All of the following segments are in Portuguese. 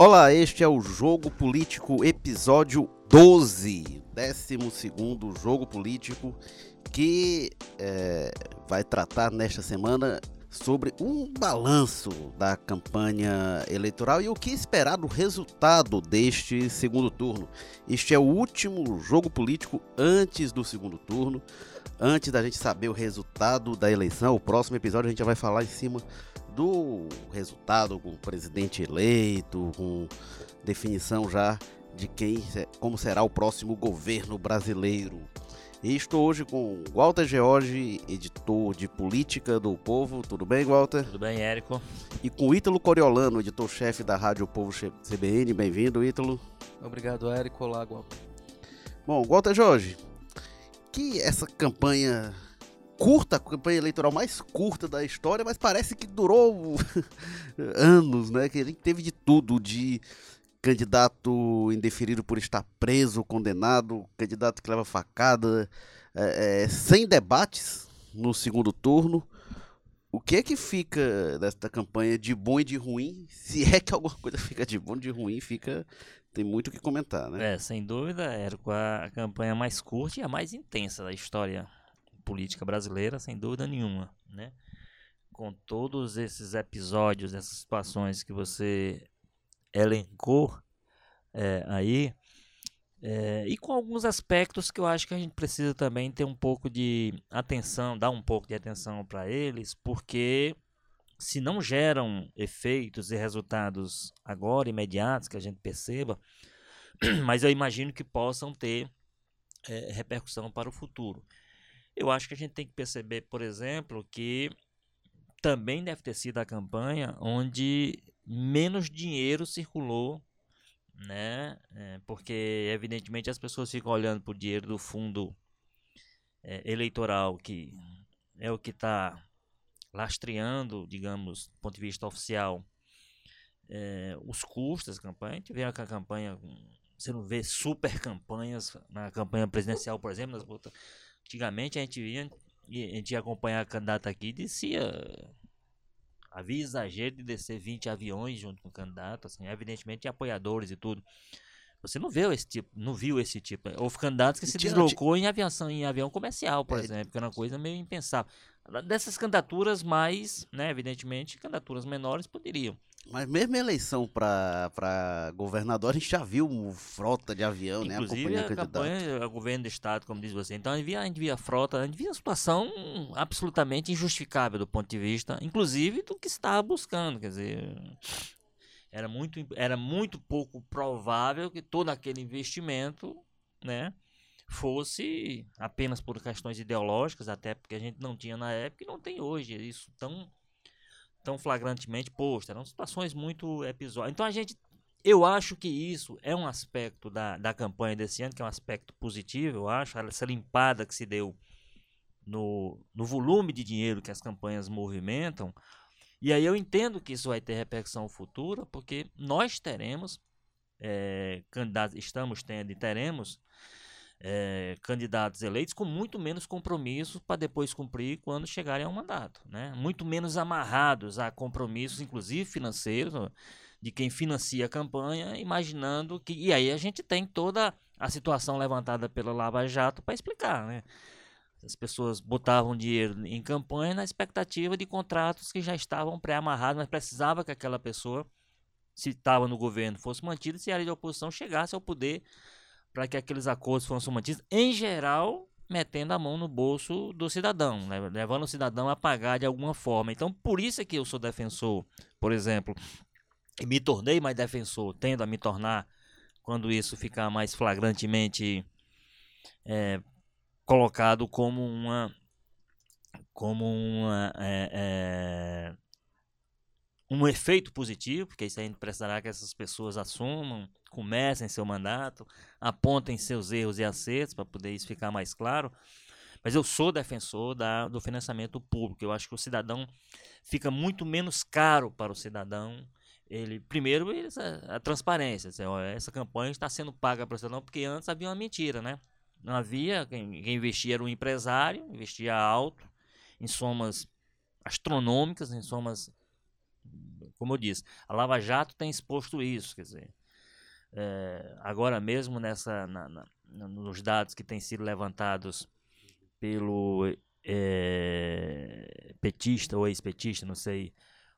Olá, este é o Jogo Político, episódio 12, 12 Jogo Político, que é, vai tratar nesta semana sobre um balanço da campanha eleitoral e o que esperar do resultado deste segundo turno. Este é o último jogo político antes do segundo turno, antes da gente saber o resultado da eleição. O próximo episódio a gente já vai falar em cima do resultado com o presidente eleito, com definição já de quem, como será o próximo governo brasileiro. E estou hoje com Walter George, editor de política do Povo. Tudo bem, Walter? Tudo bem, Érico. E com Ítalo Coriolano, editor-chefe da Rádio Povo CBN. Bem-vindo, Ítalo. Obrigado, Érico. Olá, Walter. Bom, Walter Jorge, que essa campanha curta, a campanha eleitoral mais curta da história, mas parece que durou anos, né? Que a gente teve de tudo, de candidato indeferido por estar preso, condenado, candidato que leva facada, é, é, sem debates no segundo turno. O que é que fica desta campanha de bom e de ruim? Se é que alguma coisa fica de bom e de ruim, fica tem muito o que comentar, né? É, sem dúvida, era a campanha mais curta e a mais intensa da história política brasileira, sem dúvida nenhuma, né? Com todos esses episódios, essas situações que você elencou é, aí, é, e com alguns aspectos que eu acho que a gente precisa também ter um pouco de atenção, dar um pouco de atenção para eles, porque se não geram efeitos e resultados agora imediatos que a gente perceba, mas eu imagino que possam ter é, repercussão para o futuro. Eu acho que a gente tem que perceber, por exemplo, que também deve ter sido a campanha onde menos dinheiro circulou, né? É, porque evidentemente as pessoas ficam olhando para o dinheiro do fundo é, eleitoral, que é o que está lastreando, digamos, do ponto de vista oficial, é, os custos da campanha. Vê a campanha, você não vê super campanhas na campanha presidencial, por exemplo, nas Antigamente a gente via, a gente ia acompanhar a candidata aqui e descia. Havia exagero de descer 20 aviões junto com o candidato, assim, evidentemente apoiadores e tudo. Você não viu esse tipo, não viu esse tipo. Houve candidatos que se deslocou em aviação, em avião comercial, por é, exemplo, que era uma coisa meio impensável. Dessas candidaturas mais, né, evidentemente, candidaturas menores poderiam. Mas mesmo a eleição para governador, a gente já viu frota de avião, Inclusive, né? A campanha, a governo do estado, como diz você. Então a gente, via, a gente via frota, a gente via uma situação absolutamente injustificável do ponto de vista, inclusive, do que se estava buscando. Quer dizer, era muito, era muito pouco provável que todo aquele investimento, né? fosse apenas por questões ideológicas, até porque a gente não tinha na época e não tem hoje isso tão tão flagrantemente posto. Eram situações muito episódicas. Então a gente. Eu acho que isso é um aspecto da, da campanha desse ano, que é um aspecto positivo, eu acho, essa limpada que se deu no, no volume de dinheiro que as campanhas movimentam. E aí eu entendo que isso vai ter repercussão futura, porque nós teremos é, candidatos, estamos tendo e teremos é, candidatos eleitos com muito menos compromissos para depois cumprir quando chegarem ao mandato, né? Muito menos amarrados a compromissos, inclusive financeiros, de quem financia a campanha, imaginando que e aí a gente tem toda a situação levantada pela Lava Jato para explicar, né? As pessoas botavam dinheiro em campanha na expectativa de contratos que já estavam pré-amarrados, mas precisava que aquela pessoa, se estava no governo, fosse mantida, se era de oposição, chegasse ao poder para que aqueles acordos fossem mantidos, em geral, metendo a mão no bolso do cidadão, né? levando o cidadão a pagar de alguma forma. Então, por isso é que eu sou defensor, por exemplo, e me tornei mais defensor, tendo a me tornar quando isso ficar mais flagrantemente é, colocado como uma como uma é, é, um efeito positivo, porque isso a gente precisará que essas pessoas assumam, comecem seu mandato, apontem seus erros e acertos para poder isso ficar mais claro. Mas eu sou defensor da, do financiamento público. Eu acho que o cidadão fica muito menos caro para o cidadão. Ele primeiro ele, a, a transparência, assim, ó, essa campanha está sendo paga para o cidadão porque antes havia uma mentira, né? Não havia quem, quem investia era um empresário, investia alto em somas astronômicas, em somas como eu disse, a Lava Jato tem exposto isso, quer dizer, é, agora mesmo nessa, na, na, nos dados que têm sido levantados pelo é, petista ou ex-petista, não sei,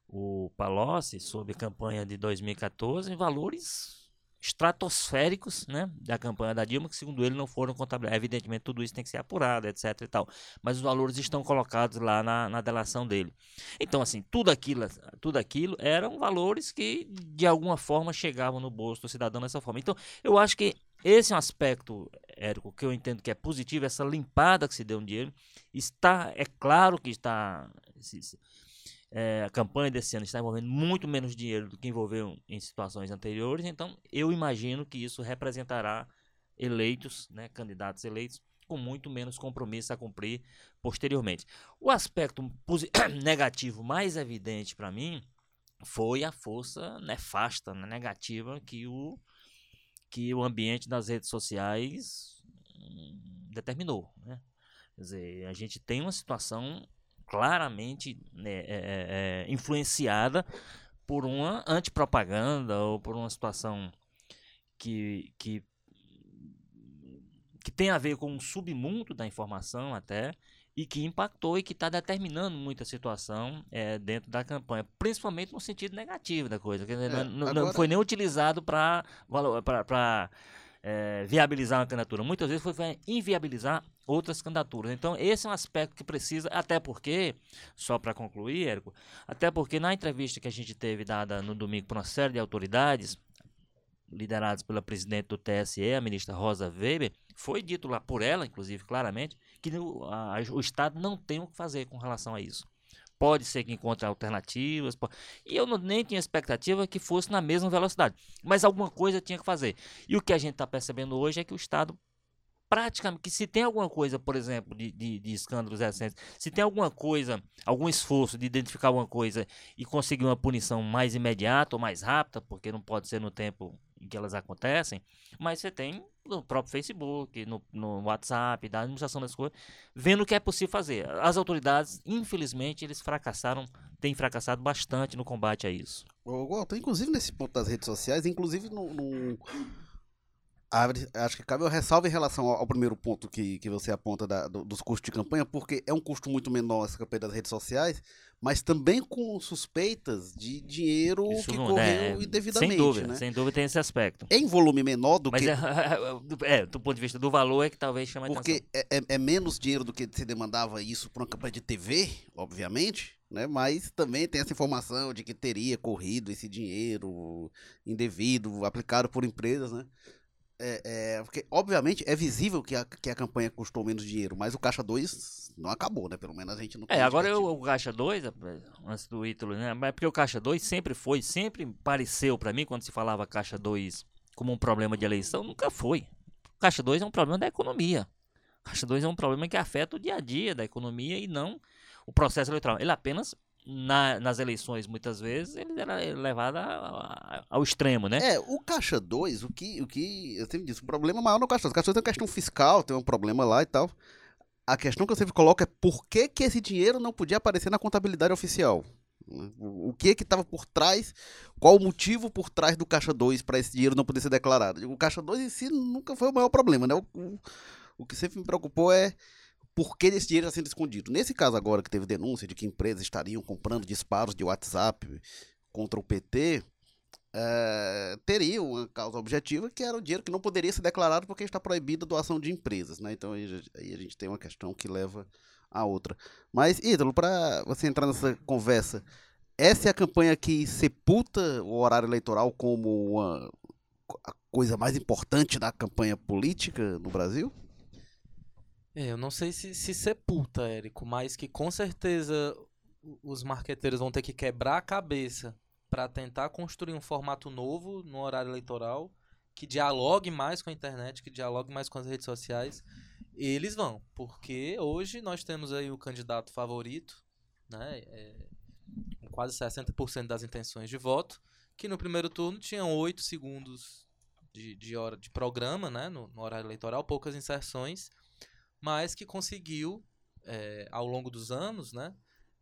o Palocci, sobre campanha de 2014, em valores estratosféricos, né, da campanha da Dilma, que segundo ele não foram contabilizados. Evidentemente, tudo isso tem que ser apurado, etc e tal. Mas os valores estão colocados lá na, na delação dele. Então, assim, tudo aquilo, tudo aquilo eram valores que, de alguma forma, chegavam no bolso do cidadão dessa forma. Então, eu acho que esse é um aspecto, Érico, que eu entendo que é positivo, essa limpada que se deu no dinheiro. Está, é claro que está... Se, se, é, a campanha desse ano está envolvendo muito menos dinheiro do que envolveu em situações anteriores, então eu imagino que isso representará eleitos, né, candidatos eleitos, com muito menos compromisso a cumprir posteriormente. O aspecto negativo mais evidente para mim foi a força nefasta, né, negativa que o, que o ambiente das redes sociais hum, determinou. Né? Quer dizer, a gente tem uma situação claramente né, é, é, é, influenciada por uma antipropaganda ou por uma situação que, que, que tem a ver com um submundo da informação até e que impactou e que está determinando muita situação é, dentro da campanha, principalmente no sentido negativo da coisa, que é, não, agora... não, foi nem utilizado para é, viabilizar uma candidatura. Muitas vezes foi inviabilizar outras candidaturas. Então, esse é um aspecto que precisa, até porque, só para concluir, Érico, até porque na entrevista que a gente teve dada no domingo por uma série de autoridades, lideradas pela presidente do TSE, a ministra Rosa Weber, foi dito lá por ela, inclusive, claramente, que o, a, o Estado não tem o que fazer com relação a isso. Pode ser que encontre alternativas. Pode... E eu não, nem tinha expectativa que fosse na mesma velocidade. Mas alguma coisa tinha que fazer. E o que a gente está percebendo hoje é que o Estado praticamente, que se tem alguma coisa, por exemplo, de, de, de, escândalos recentes, se tem alguma coisa, algum esforço de identificar alguma coisa e conseguir uma punição mais imediata ou mais rápida, porque não pode ser no tempo em que elas acontecem, mas você tem no próprio Facebook, no, no WhatsApp, da administração das coisas, vendo o que é possível fazer. As autoridades, infelizmente, eles fracassaram, têm fracassado bastante no combate a isso. Walter, inclusive nesse ponto das redes sociais, inclusive no, no acho que cabe eu ressalvo em relação ao, ao, primeiro ponto que, que você aponta da, do, dos custos de campanha, porque é um custo muito menor essa campanha das redes sociais, mas também com suspeitas de dinheiro Isso que não, correu é, indevidamente. Sem dúvida, né? sem dúvida tem esse aspecto. Em volume menor do mas que. É, é, do ponto de vista do valor é que talvez chame Porque é, é, é, menos dinheiro do que se demandava isso para uma campanha de TV, obviamente. Né? Mas também tem essa informação de que teria corrido esse dinheiro indevido, aplicado por empresas, né? É, é, porque, obviamente, é visível que a, que a campanha custou menos dinheiro, mas o Caixa 2 não acabou, né? Pelo menos a gente não É, agora eu, o Caixa 2, antes do Ítalo, né? Mas porque o Caixa 2 sempre foi, sempre pareceu para mim, quando se falava Caixa 2 como um problema de eleição, nunca foi. O Caixa 2 é um problema da economia. O Caixa 2 é um problema que afeta o dia a dia da economia e não o processo eleitoral. Ele apenas na, nas eleições, muitas vezes, ele era levado ao extremo, né? É, o Caixa 2, o que, o que eu sempre disse, o problema maior no Caixa 2. O Caixa 2 tem uma questão fiscal, tem um problema lá e tal. A questão que eu sempre coloco é por que, que esse dinheiro não podia aparecer na contabilidade oficial? O que que estava por trás? Qual o motivo por trás do Caixa 2 para esse dinheiro não poder ser declarado? O Caixa 2 em si nunca foi o maior problema, né? O, o, o que sempre me preocupou é por que esse dinheiro está sendo escondido. Nesse caso agora que teve denúncia de que empresas estariam comprando disparos de WhatsApp contra o PT, é, teria uma causa objetiva que era o dinheiro que não poderia ser declarado porque está proibida a doação de empresas. Né? Então aí, aí a gente tem uma questão que leva a outra. Mas, Ídolo, para você entrar nessa conversa, essa é a campanha que sepulta o horário eleitoral como uma, a coisa mais importante da campanha política no Brasil? É, eu não sei se, se sepulta, Érico, mas que com certeza os marqueteiros vão ter que quebrar a cabeça para tentar construir um formato novo no horário eleitoral que dialogue mais com a internet, que dialogue mais com as redes sociais. Eles vão, porque hoje nós temos aí o candidato favorito, né, é, com quase 60% das intenções de voto, que no primeiro turno tinha 8 segundos de, de hora de programa, né, no, no horário eleitoral, poucas inserções mas que conseguiu, é, ao longo dos anos, né,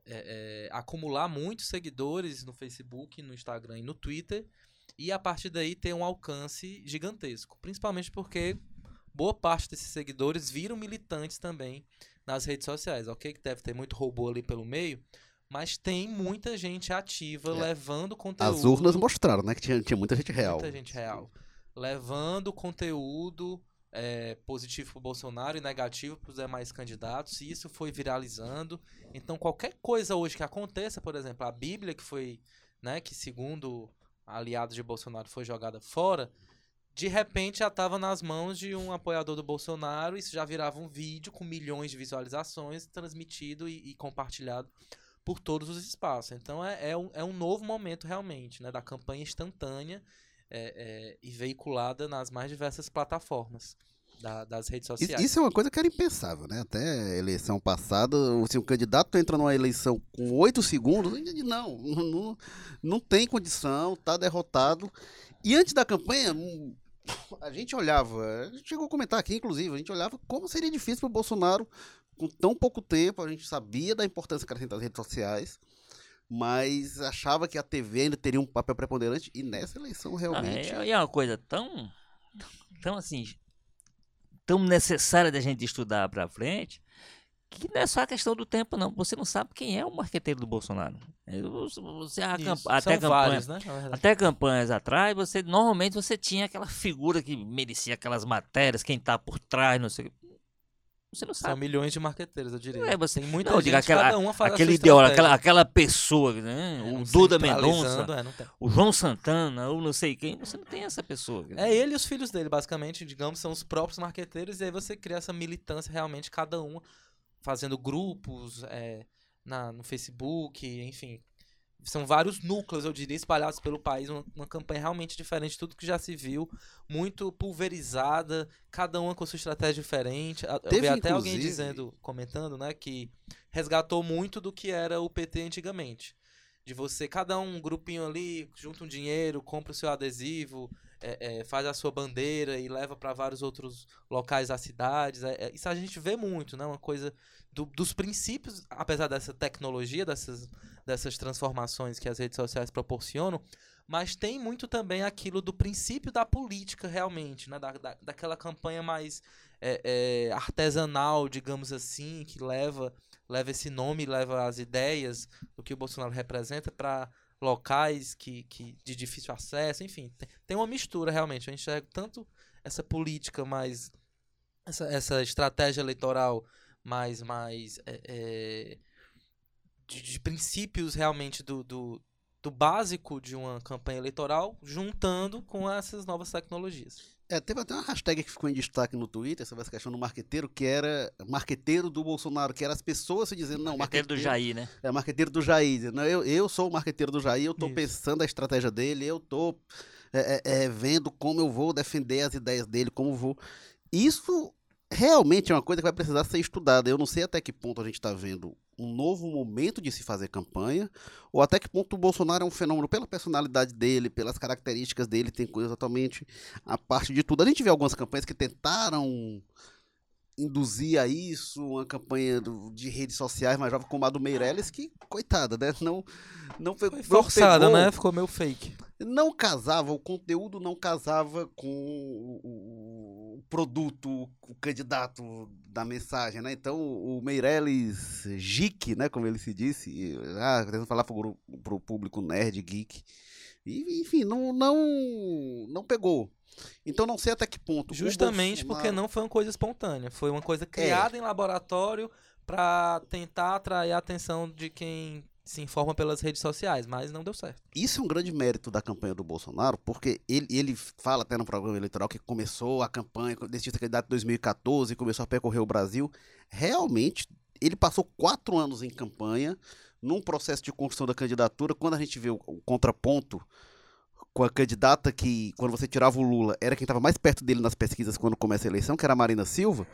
é, é, acumular muitos seguidores no Facebook, no Instagram e no Twitter, e a partir daí ter um alcance gigantesco. Principalmente porque boa parte desses seguidores viram militantes também nas redes sociais. Ok, que deve ter muito robô ali pelo meio, mas tem muita gente ativa É. levando conteúdo. As urnas mostraram, né? Que tinha, tinha muita gente real. Muita gente real. Levando conteúdo é, positivo para o Bolsonaro e negativo para os demais candidatos. E isso foi viralizando. Então, qualquer coisa hoje que aconteça, por exemplo, a Bíblia que foi, né, que segundo aliados de Bolsonaro foi jogada fora, de repente já estava nas mãos de um apoiador do Bolsonaro e isso já virava um vídeo com milhões de visualizações transmitido e, e compartilhado por todos os espaços. Então é, é, um, é um novo momento realmente, né, da campanha instantânea é, é, e veiculada nas mais diversas plataformas da- das redes sociais. isso é uma coisa que era impensável, né? Até a eleição passada, se um candidato entra numa eleição com oito segundos, não, não, não, tem condição, tá derrotado. E antes da campanha, hum, a gente olhava, a gente chegou a comentar aqui, inclusive, a gente olhava como seria difícil para o Bolsonaro, com tão pouco tempo, a gente sabia da importância que era das redes sociais, mas achava que a TV ainda teria um papel preponderante, e nessa eleição Não, realmente. é, é uma coisa tão, tão assim, tão necessária da gente estudar pra frente, que não é só a questão do tempo, não. Você não sabe quem é o marqueteiro do Bolsonaro. É, Você, você a Isso, camp- são até campanha, vários, né? verdade. até campanhas atrás, você normalmente você tinha aquela figura que merecia aquelas matérias, quem tá por trás, não sei. o quê. Você não São sabe. milhões de marqueteiros, eu diria. É, você- Tem muita não, gente, diga aquela- cada uma faz Aquele estratégia. aquela, aquela pessoa, né? É, o Duda Mendonça, é, o João Santana, ou não sei quem, você não tem essa pessoa. É ele e os filhos dele, basicamente, digamos, são os próprios marqueteiros, e aí você cria essa militância realmente, cada um fazendo grupos é, na, no Facebook, enfim. São vários núcleos, eu diria, espalhados pelo país, uma, uma campanha realmente diferente de tudo que já se viu, muito pulverizada, cada uma com sua estratégia diferente. A- Eu Teve, vi até alguém dizendo, comentando, né, que resgatou muito do que era o PT antigamente. De você, cada um, um grupinho ali, junta um dinheiro, compra o seu adesivo, é, é, faz a sua bandeira e leva para vários outros locais das cidades. É, é, isso a gente vê muito, né? Uma coisa do- dos princípios, apesar dessa tecnologia, dessas, dessas transformações que as redes sociais proporcionam, mas tem muito também aquilo do princípio da política realmente, né? Da, da, daquela campanha mais é, é, artesanal, digamos assim, que leva leva esse nome, leva as ideias do que o Bolsonaro representa para locais que, que de difícil acesso, enfim, tem, uma mistura realmente. Eu enxergo tanto essa política mais essa, essa estratégia eleitoral mais mais é, é, de, de princípios realmente do, do, do básico de uma campanha eleitoral, juntando com essas novas tecnologias. É, teve até uma hashtag que ficou em destaque no Twitter sobre essa questão do marqueteiro, que era marqueteiro do Bolsonaro, que era as pessoas se dizendo, não, Marqueteiro marqueteiro do Jair, né? É, marqueteiro do Jair. Não, eu, eu sou o marqueteiro do Jair, eu tô Isso. pensando a estratégia dele, eu tô é, é, é, vendo como eu vou defender as ideias dele, como vou. Isso realmente é uma coisa que vai precisar ser estudada. Eu não sei até que ponto a gente está vendo um novo momento de se fazer campanha, ou até que ponto o Bolsonaro é um fenômeno pela personalidade dele, pelas características dele, tem coisa totalmente a parte de tudo. A gente vê algumas campanhas que tentaram induzir a isso, uma campanha do- de redes sociais mais jovem como a do Meirelles, que, coitada, né? Não, não foi, Foi forçada, pegou, né? Ficou meio fake. Não casava, o conteúdo não casava com o, produto, o candidato da mensagem, né? Então, o Meirelles Geek, né? Como ele se disse, ah, tentando falar para o público nerd, geek, e, enfim, não, não, não pegou. Então, não sei até que ponto. Justamente porque Bolsonaro- não foi uma coisa espontânea. Foi uma coisa criada em laboratório para tentar atrair a atenção de quem se informa pelas redes sociais, mas não deu certo. Isso é um grande mérito da campanha do Bolsonaro, porque ele, ele fala até no programa eleitoral que começou a campanha, decidiu ser candidato em 2014, começou a percorrer o Brasil. Realmente, ele passou quatro anos em campanha, num processo de construção da candidatura. Quando a gente vê o, o contraponto com a candidata que, quando você tirava o Lula, era quem estava mais perto dele nas pesquisas quando começa a eleição, que era a Marina Silva.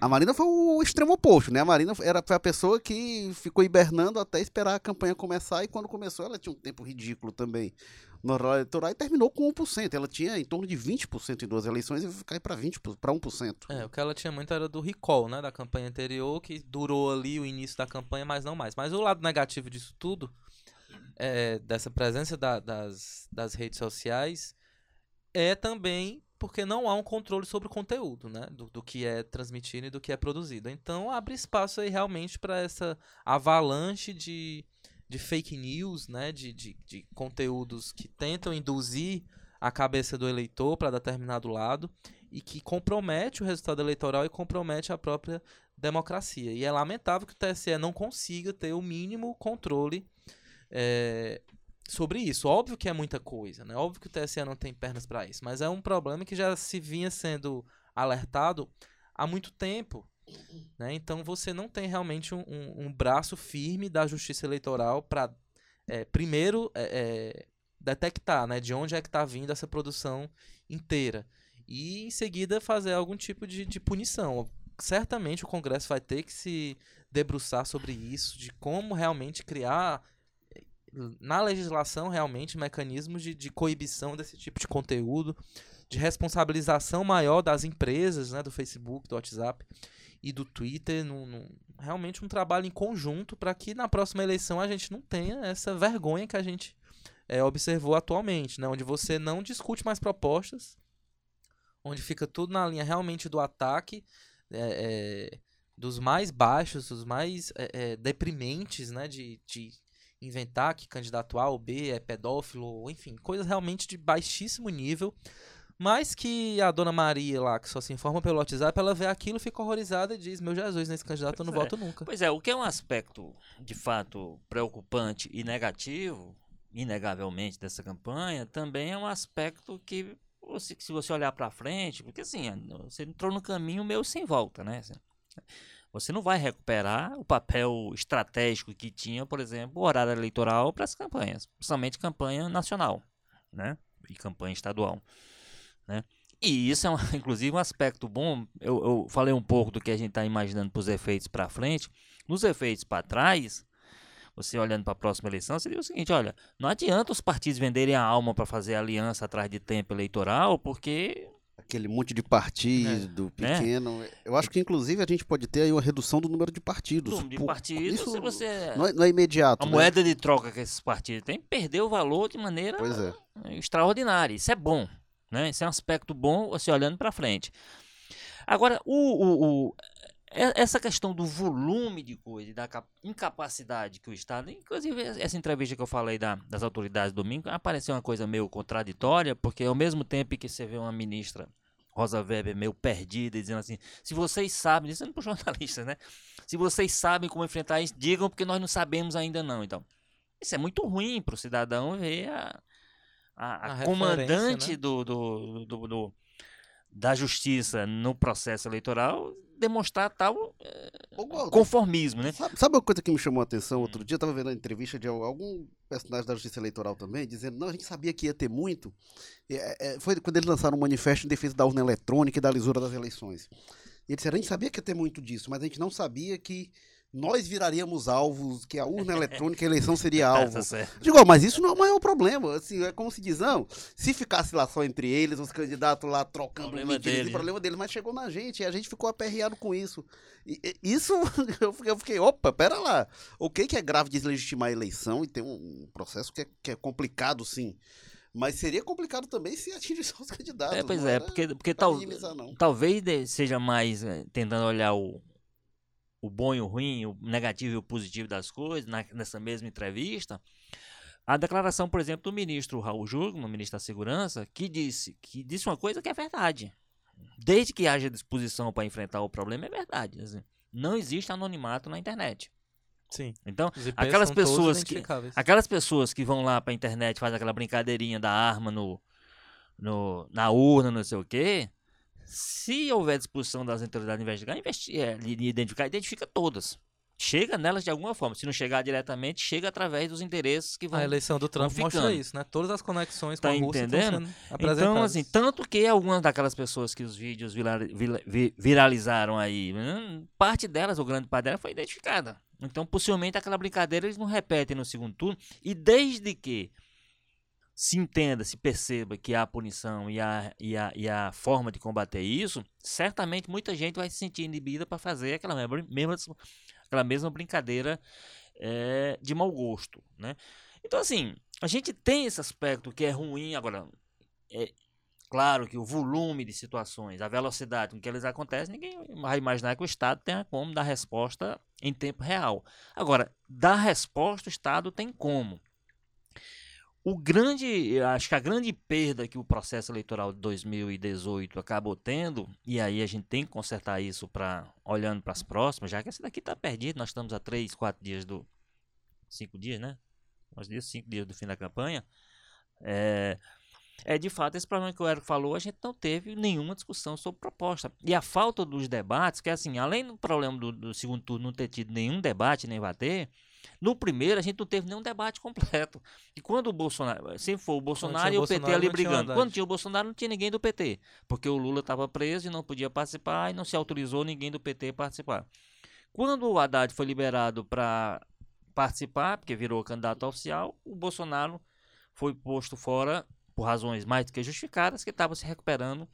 A Marina foi o extremo oposto, né? A Marina era, foi a pessoa que ficou hibernando até esperar a campanha começar e quando começou ela tinha um tempo ridículo também. no horário eleitoral e terminou com 1%. Ela tinha em torno de 20% em duas eleições e cair para 20 para 1%. É, o que ela tinha muito era do recall, né, da campanha anterior, que durou ali o início da campanha, mas não mais. Mas o lado negativo disso tudo, é, dessa presença da- das, das redes sociais, é também porque não há um controle sobre o conteúdo, né, do, do que é transmitido e do que é produzido. Então abre espaço aí realmente para essa avalanche de, de fake news, né, de, de, de conteúdos que tentam induzir a cabeça do eleitor para determinado lado e que compromete o resultado eleitoral e compromete a própria democracia. E é lamentável que o TSE não consiga ter o mínimo controle é, sobre isso. Óbvio que é muita coisa, né? Óbvio que o TSE não tem pernas para isso, mas é um problema que já se vinha sendo alertado há muito tempo. Né? Então você não tem realmente um, um- um braço firme da justiça eleitoral para primeiro é, é, detectar né, de onde é que está vindo essa produção inteira e em seguida fazer algum tipo de, de punição. Certamente o Congresso vai ter que se debruçar sobre isso, de como realmente criar na legislação realmente mecanismos de, de coibição desse tipo de conteúdo, de responsabilização maior das empresas, né, do Facebook, do WhatsApp e do Twitter, num, num- realmente um trabalho em conjunto para que na próxima eleição a gente não tenha essa vergonha que a gente é, observou atualmente, né, onde você não discute mais propostas, onde fica tudo na linha realmente do ataque, é, é, dos mais baixos, dos mais é, é, deprimentes, né, de, de inventar que candidato A ou B é pedófilo, enfim, coisas realmente de baixíssimo nível, mas que a dona Maria lá, que só se informa pelo WhatsApp, ela vê aquilo, fica horrorizada e diz, meu Jesus, nesse candidato eu não Pois é. voto nunca. Pois é, o que é um aspecto de fato preocupante e negativo, inegavelmente, dessa campanha, também é um aspecto que, que se você olhar para frente, porque assim, você entrou no caminho meio sem volta, né? Você não vai recuperar o papel estratégico que tinha, por exemplo, o horário eleitoral para as campanhas, principalmente campanha nacional, né? E campanha estadual, né? E isso é, um- inclusive, um aspecto bom. Eu, eu falei um pouco do que a gente está imaginando para os efeitos para frente. Nos efeitos para trás, você olhando para a próxima eleição, seria o seguinte: olha, não adianta os partidos venderem a alma para fazer aliança atrás de tempo eleitoral, porque Aquele monte de partido né? pequeno. Eu acho que, inclusive, a gente pode ter aí uma redução do número de partidos. número de partidos, isso se você. não, é, não é imediato. A né? moeda de troca que esses partidos têm perdeu o valor de maneira é. extraordinária. Isso é bom, né? Isso é um aspecto bom, você olhando para frente. Agora, o, o- o- e- essa questão do volume de coisa e da cap- incapacidade que o Estado, inclusive essa entrevista que eu falei da- das autoridades domingo, apareceu uma coisa meio contraditória, porque ao mesmo tempo que você vê uma ministra Rosa Weber meio perdida e dizendo assim, se vocês sabem, dizendo para os jornalistas, né? Se vocês sabem como enfrentar isso, digam porque nós não sabemos ainda não. Então, isso é muito ruim para o cidadão ver a, a, a comandante né? do, do, do- do- da justiça no processo eleitoral demonstrar tal Walter, conformismo, né? Sabe, sabe uma coisa que me chamou a atenção outro dia? Eu tava vendo a entrevista de al- algum personagem da Justiça Eleitoral também, dizendo, não, a gente sabia que ia ter muito. É, é, foi quando eles lançaram um manifesto em defesa da urna eletrônica e da lisura das eleições. E eles disseram, a gente sabia que ia ter muito disso, mas a gente não sabia que nós viraríamos alvos, que a urna eletrônica a eleição seria alvo. Tá. Digo, mas isso não é o maior problema. Assim, é como se diz, não. Se ficasse lá só entre eles, os candidatos lá trocando Problema medidas, dele, o problema deles, mas chegou na gente e a gente ficou aperreado com isso. E, isso, eu fiquei, eu fiquei, opa, pera lá. O que que é grave deslegitimar a eleição e tem um processo que é, que é complicado, sim. Mas seria complicado também se atingir só os candidatos. É, pois é, porque, porque tal, talvez de- seja mais eh, tentando olhar o, o bom e o ruim, o negativo e o positivo das coisas, na- nessa mesma entrevista. A declaração, por exemplo, do ministro Raul Jugman, ministro da Segurança, que disse, que disse uma coisa que é verdade. Desde que haja disposição para enfrentar o problema, é verdade. assim. não existe anonimato na internet. Sim. Então, Aquelas pessoas que-. Aquelas pessoas que vão lá pra internet, faz aquela brincadeirinha da arma no, no, na urna, não sei o quê. Se houver disposição das autoridades de investigar, investi é, de de identificar, identifica todas. Chega nelas de alguma forma. Se não chegar diretamente, chega através dos interesses que vão. A eleição do Trump mostra isso, né? Todas as conexões Tá com a Rússia estão entendendo? Então, assim, tanto que algumas daquelas pessoas que os vídeos vira- vira- vi- viralizaram aí, hum, parte delas, ou grande parte delas, foi identificada. Então, possivelmente, aquela brincadeira eles não repetem no segundo turno. E desde que se entenda, se perceba que há punição e há, e, há, e há forma de combater isso, certamente muita gente vai se sentir inibida para fazer aquela mesma, aquela mesma brincadeira é, de mau gosto. Né? Então, assim, a gente tem esse aspecto que é ruim. Agora, é claro que o volume de situações, a velocidade com que eles acontecem, ninguém vai imaginar que o Estado tenha como dar resposta em tempo real. Agora, dar resposta, o Estado tem como. O grande, acho que a grande perda que o processo eleitoral de 2018 acabou tendo, e aí a gente tem que consertar isso para olhando para as próximas, já que essa daqui está perdida, nós estamos a três, quatro dias do. cinco dias, né? Nós dias, cinco dias do fim da campanha. É, é de fato esse problema que o Érico falou, a gente não teve nenhuma discussão sobre proposta. E a falta dos debates, que é assim, além do problema do, do segundo turno não ter tido nenhum debate, nem vai ter no primeiro, a gente não teve nenhum debate completo. E quando o Bolsonaro. Sempre foi o Bolsonaro e o Bolsonaro, PT ali brigando. Quando tinha o Bolsonaro, não tinha ninguém do PT. Porque o Lula estava preso e não podia participar e não se autorizou ninguém do PT participar. Quando o Haddad foi liberado para participar, porque virou candidato oficial, o Bolsonaro foi posto fora por razões mais do que justificadas, que estava se recuperando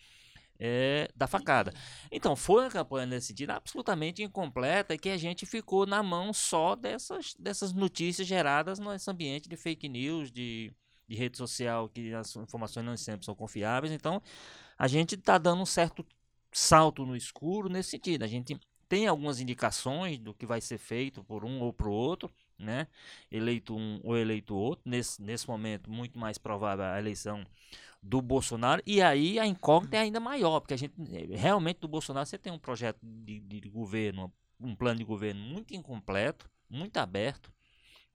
é, da facada. Então, foi uma campanha nesse sentido absolutamente incompleta e que a gente ficou na mão só dessas, dessas notícias geradas nesse ambiente de fake news, de, de rede social, que as informações não sempre são confiáveis. Então, a gente está dando um certo salto no escuro nesse sentido. A gente tem algumas indicações do que vai ser feito por um ou por outro, né? Eleito um ou eleito outro. Nesse, nesse momento, muito mais provável a eleição do Bolsonaro. E aí a incógnita é ainda maior, porque a gente realmente do Bolsonaro você tem um projeto de, de governo, um plano de governo muito incompleto, muito aberto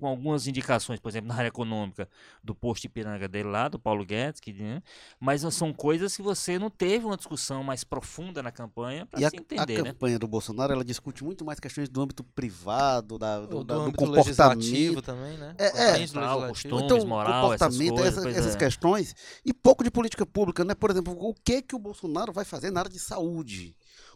com algumas indicações, por exemplo, na área econômica do posto Ipiranga dele lá, do Paulo Guedes, que, né? mas são coisas que você não teve uma discussão mais profunda na campanha para se entender. A né? campanha do Bolsonaro ela discute muito mais questões do âmbito privado, da, do, do, da, do comportamento também, né? É, é tal, costumes, então, moral, comportamento, essas, coisas, essa, essas é. questões e pouco de política pública, né? Por exemplo, o que que o Bolsonaro vai fazer na área de saúde?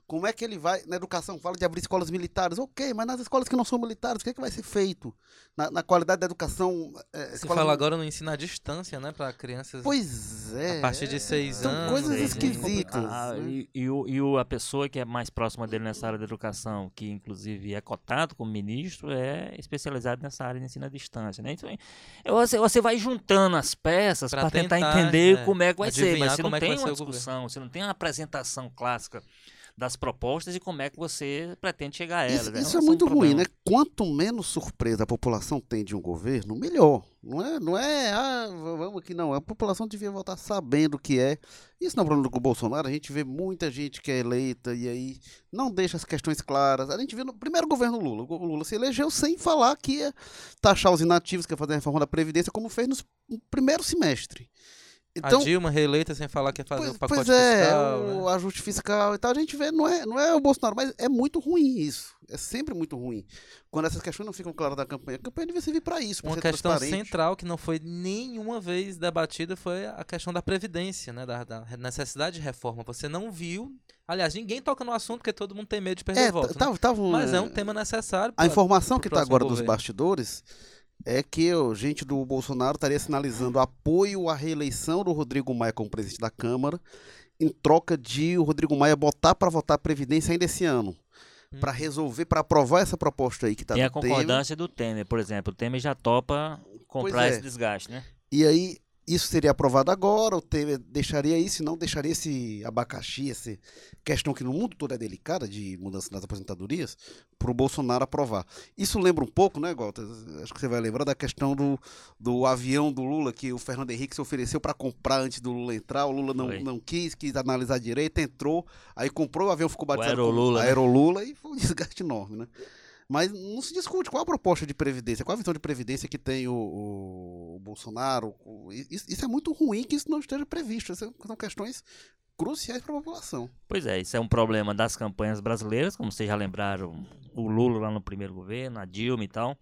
Como é que ele vai, na educação, fala de abrir escolas militares, ok, mas nas escolas que não são militares, o que, é que vai ser feito? Na, na qualidade da educação. É, Você fala agora no ensino à distância, né, para crianças. Pois é. A partir de seis São anos. coisas é esquisitas. Ah, né? e, e, o, e o- a pessoa que é mais próxima dele nessa área da educação, que inclusive é cotado como ministro, é especializado nessa área de ensino à distância. Né? Então, você, você vai juntando as peças para tentar, tentar, entender é, como é que vai ser, mas você não é tem uma discussão, você não tem uma apresentação clássica das propostas e como é que você pretende chegar a elas. Isso, né? isso Esse é um muito ruim, problema. né? Quanto menos surpresa a população tem de um governo, melhor. Não é, não é, ah, vamos aqui, não. A população devia votar sabendo o que é. Isso não é um problema com o Bolsonaro. A gente vê muita gente que é eleita e aí não deixa as questões claras. A gente vê no primeiro governo Lula. O Lula se elegeu sem falar que ia taxar os inativos, que ia fazer a reforma da Previdência, como fez no primeiro semestre. Então, a Dilma reeleita sem falar que ia fazer Pois, o pacote pois é, fiscal. o né? ajuste fiscal e tal, a gente vê, não é, não é o Bolsonaro, mas é muito ruim isso. É sempre muito ruim. Quando essas questões não ficam claras da campanha, a campanha devia servir para isso, pra Uma questão central que não foi nenhuma vez debatida foi a questão da previdência, né? Da, da necessidade de reforma. Você não viu. Aliás, ninguém toca no assunto porque todo mundo tem medo de perder É, voto. né? tava um- Mas é um tema necessário. A pra- informação que está agora dos governo. bastidores é que o gente do Bolsonaro estaria sinalizando apoio à reeleição do Rodrigo Maia como presidente da Câmara, em troca de o Rodrigo Maia botar para votar a Previdência ainda esse ano. Hum. Para resolver, para aprovar essa proposta aí que está Tem a no Temer. concordância do Temer, por exemplo. O Temer já topa comprar é. esse desgaste, né? E aí, isso seria aprovado agora, o Temer deixaria isso, não deixaria esse abacaxi, essa questão que no mundo todo é delicada, de mudança das aposentadorias, para o Bolsonaro aprovar. Isso lembra um pouco, né, Gota? Acho que você vai lembrar da questão do, do avião do Lula, que o Fernando Henrique se ofereceu para comprar antes do Lula entrar, o Lula não, não quis, quis analisar direito, entrou, aí comprou, o avião ficou batizado Aerolula, como né? Aerolula, e foi um desgaste enorme, né? Mas não se discute qual a proposta de previdência, qual a visão de previdência que tem o, o- o Bolsonaro. o- isso, isso é muito ruim que isso não esteja previsto. Essas são questões cruciais para a população. Pois é, isso é um problema das campanhas brasileiras, como vocês já lembraram, o Lula lá no primeiro governo, a Dilma e tal,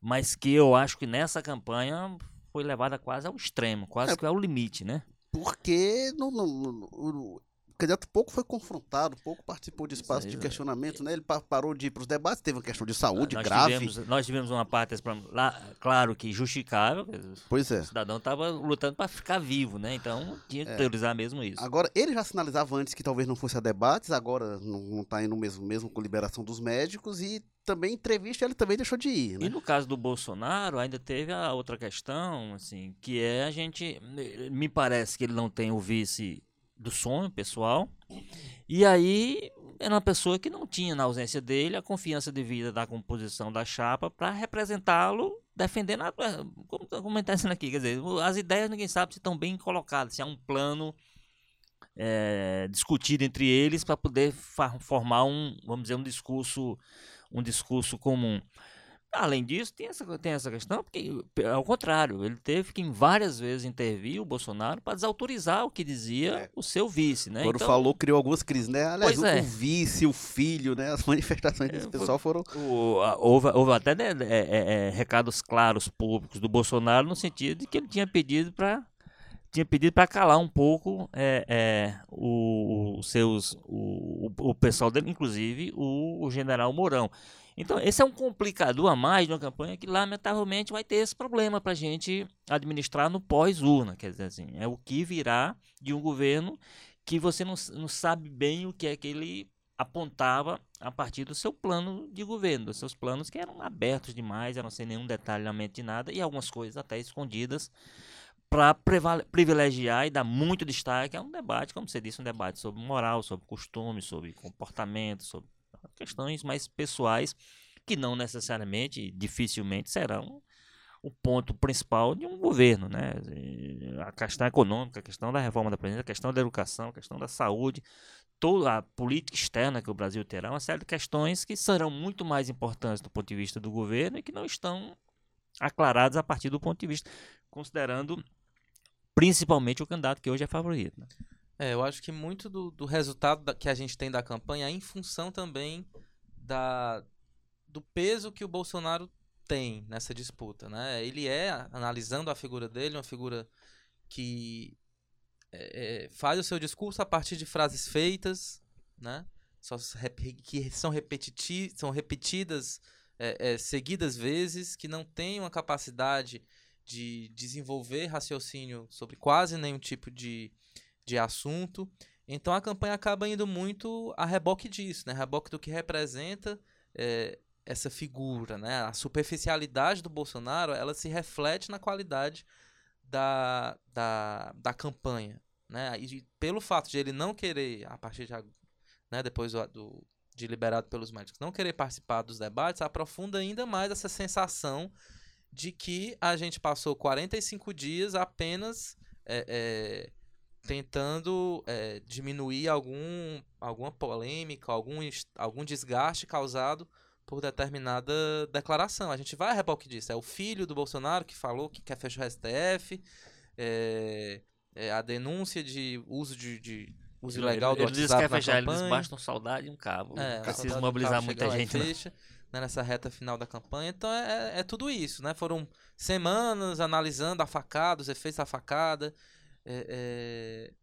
mas que eu acho que nessa campanha foi levada quase ao extremo, quase É. que ao limite, né? Porque não, não- não- o- candidato pouco foi confrontado, pouco participou de espaço Isso de aí, questionamento, né? Ele pa- parou de ir para os debates, teve uma questão de saúde nós grave. Tivemos, nós tivemos uma parte, lá, claro que justificável, Pois é. o cidadão estava lutando para ficar vivo, né? Então tinha que priorizar mesmo isso. Agora, ele já sinalizava antes que talvez não fosse a debates, agora não está indo mesmo, mesmo com liberação dos médicos e também entrevista ele também deixou de ir, E né? no caso do Bolsonaro, ainda teve a outra questão, assim, que é a gente. Me parece que ele não tem o vice do sonho pessoal. E aí era uma pessoa que não tinha, na ausência dele, a confiança devida da composição da chapa para representá-lo, defendendo. A, como, como está dizendo aqui, quer dizer, as ideias ninguém sabe se estão bem colocadas, se há um plano. é, discutido entre eles para poder formar um, vamos dizer, um discurso, um discurso comum. Além disso, tem essa, tem essa questão, porque, ao contrário, ele teve que em várias vezes intervir o Bolsonaro para desautorizar o que dizia É. o seu vice, né? Quando Então, falou, criou algumas crises, né? Aliás, Pois o, é. o vice, o filho, né? As manifestações desse É, pessoal foram. o- a- houve, houve até né, é, é, é, recados claros públicos do Bolsonaro no sentido de que ele tinha pedido para tinha pedido para calar um pouco é, é, o, os seus o, o, o pessoal dele, inclusive o, o general Mourão. Então esse é um complicador a mais de uma campanha que lamentavelmente vai ter esse problema para a gente administrar no pós-urna, quer dizer assim, é o que virá de um governo que você não, não sabe bem o que é que ele apontava a partir do seu plano de governo, dos seus planos que eram abertos demais, eram sem nenhum detalhamento de nada e algumas coisas até escondidas para privilegiar e dar muito destaque a um debate, como você disse, um debate sobre moral, sobre costume, sobre comportamento, sobre questões mais pessoais que não necessariamente, dificilmente serão o ponto principal de um governo, né? A questão econômica, a questão da reforma da presidência, a questão da educação, a questão da saúde, toda a política externa que o Brasil terá, uma série de questões que serão muito mais importantes do ponto de vista do governo e que não estão aclaradas a partir do ponto de vista, considerando principalmente o candidato que hoje é favorito. né? É, eu acho que muito do, do resultado da- que a gente tem da campanha é em função também da, do peso que o Bolsonaro tem nessa disputa, né? Ele é, analisando a figura dele, uma figura que é, é, faz o seu discurso a partir de frases feitas, né? Só que são, repetiti são repetidas é, é, seguidas vezes, que não tem uma capacidade de desenvolver raciocínio sobre quase nenhum tipo de, de assunto. Então a campanha acaba indo muito a reboque disso, né? A reboque do que representa é, essa figura, né? A superficialidade do Bolsonaro, ela se reflete na qualidade da, da, da campanha, né? E pelo fato de ele não querer, a partir de né, depois do, do- de liberado pelos médicos, não querer participar dos debates, aprofunda ainda mais essa sensação de que a gente passou 45 dias apenas é, é, tentando é, diminuir algum, alguma polêmica, algum, algum desgaste causado por determinada declaração. A gente vai a reboque disso. É o filho do Bolsonaro que falou que quer fechar o STF, é, é a denúncia de uso de, de uso ilegal do ele, ele disse que WhatsApp quer fechar, campanha. basta um saudade e um cabo. É, Precisa mobilizar muita gente. né? fecha, né, nessa reta final da campanha. Então é, é- é tudo isso, né? Foram semanas analisando a facada, os efeitos da facada. É- é,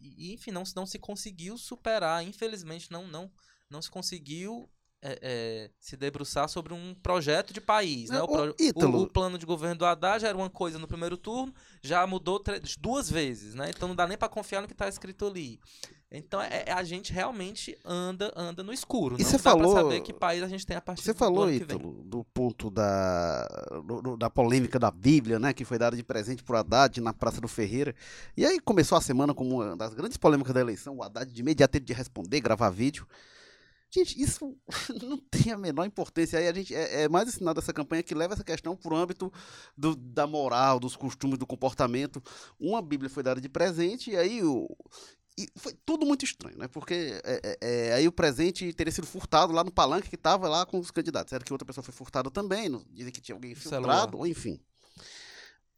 e, enfim, não, se- não se conseguiu superar. Infelizmente, não, não, não se conseguiu é, é, se debruçar sobre um projeto de país. Né? Não, O, pro- o- o plano de governo do Haddad já era uma coisa no primeiro turno, já mudou duas vezes, né? Então não dá nem para confiar no que está escrito ali. Então é, é- a gente realmente anda anda no escuro. E você pra falou- saber que país a gente tem a partir Você falou. Ítalo, do ponto da, do- do- da polêmica da Bíblia, né? Que foi dada de presente por Haddad na Praça do Ferreira. E aí começou a semana como uma das grandes polêmicas da eleição. O Haddad de imediato teve de responder, gravar vídeo. Gente, isso não tem a menor importância. Aí a gente é, é mais esse sinal dessa campanha que leva essa questão para o âmbito do- da moral, dos costumes, do comportamento. Uma Bíblia foi dada de presente e aí o, e foi tudo muito estranho, né? Porque é, é, é, aí o presente teria sido furtado lá no palanque que estava lá com os candidatos. Era que outra pessoa foi furtada também, não- dizem que tinha alguém infiltrado, ou enfim.